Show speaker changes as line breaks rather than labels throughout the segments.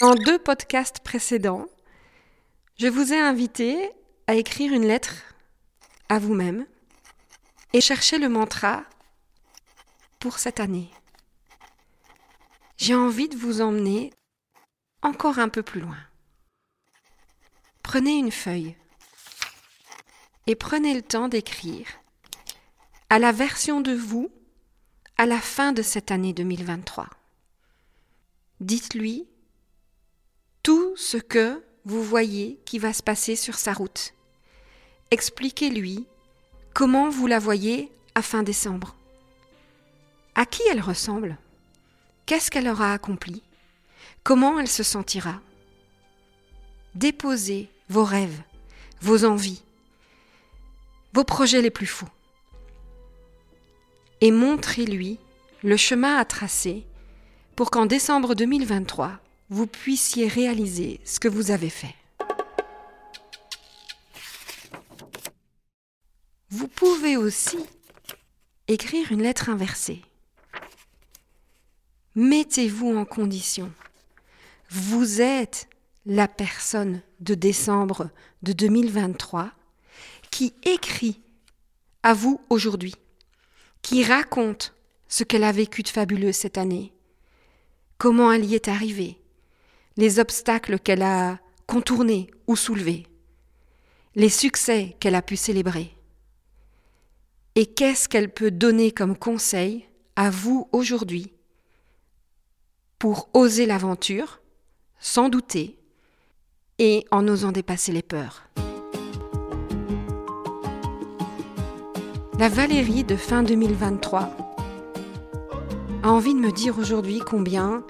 Dans deux podcasts précédents, je vous ai invité à écrire une lettre à vous-même et chercher le mantra pour cette année. J'ai envie de vous emmener encore un peu plus loin. Prenez une feuille et prenez le temps d'écrire à la version de vous à la fin de cette année 2023. Dites-lui ce que vous voyez qui va se passer sur sa route. Expliquez-lui comment vous la voyez à fin décembre. À qui elle ressemble? Qu'est-ce qu'elle aura accompli? Comment elle se sentira? Déposez vos rêves, vos envies, vos projets les plus fous et montrez-lui le chemin à tracer pour qu'en décembre 2023, vous puissiez réaliser ce que vous avez fait. Vous pouvez aussi écrire une lettre inversée. Mettez-vous en condition. Vous êtes la personne de décembre de 2023 qui écrit à vous aujourd'hui qui raconte ce qu'elle a vécu de fabuleux cette année, comment elle y est arrivée, les obstacles qu'elle a contournés ou soulevés, les succès qu'elle a pu célébrer. Et qu'est-ce qu'elle peut donner comme conseil à vous aujourd'hui pour oser l'aventure, sans douter, et en osant dépasser les peurs? La Valérie de fin 2023 a envie de me dire aujourd'hui combien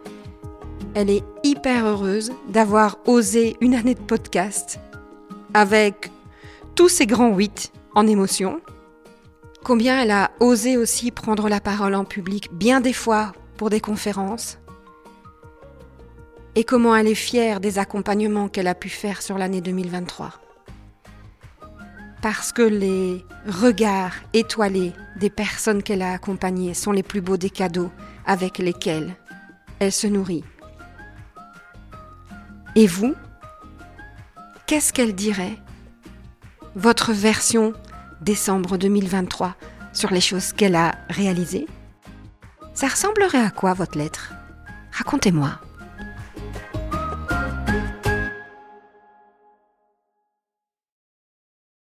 elle est heureuse d'avoir osé une année de podcast avec tous ces grands huit en émotion. Combien elle a osé aussi prendre la parole en public bien des fois pour des conférences. Et comment elle est fière des accompagnements qu'elle a pu faire sur l'année 2023 parce que les regards étoilés des personnes qu'elle a accompagnées sont les plus beaux des cadeaux avec lesquels elle se nourrit. Et vous, qu'est-ce qu'elle dirait Votre version décembre 2023 sur les choses qu'elle a réalisées? Ça ressemblerait à quoi votre lettre? Racontez-moi.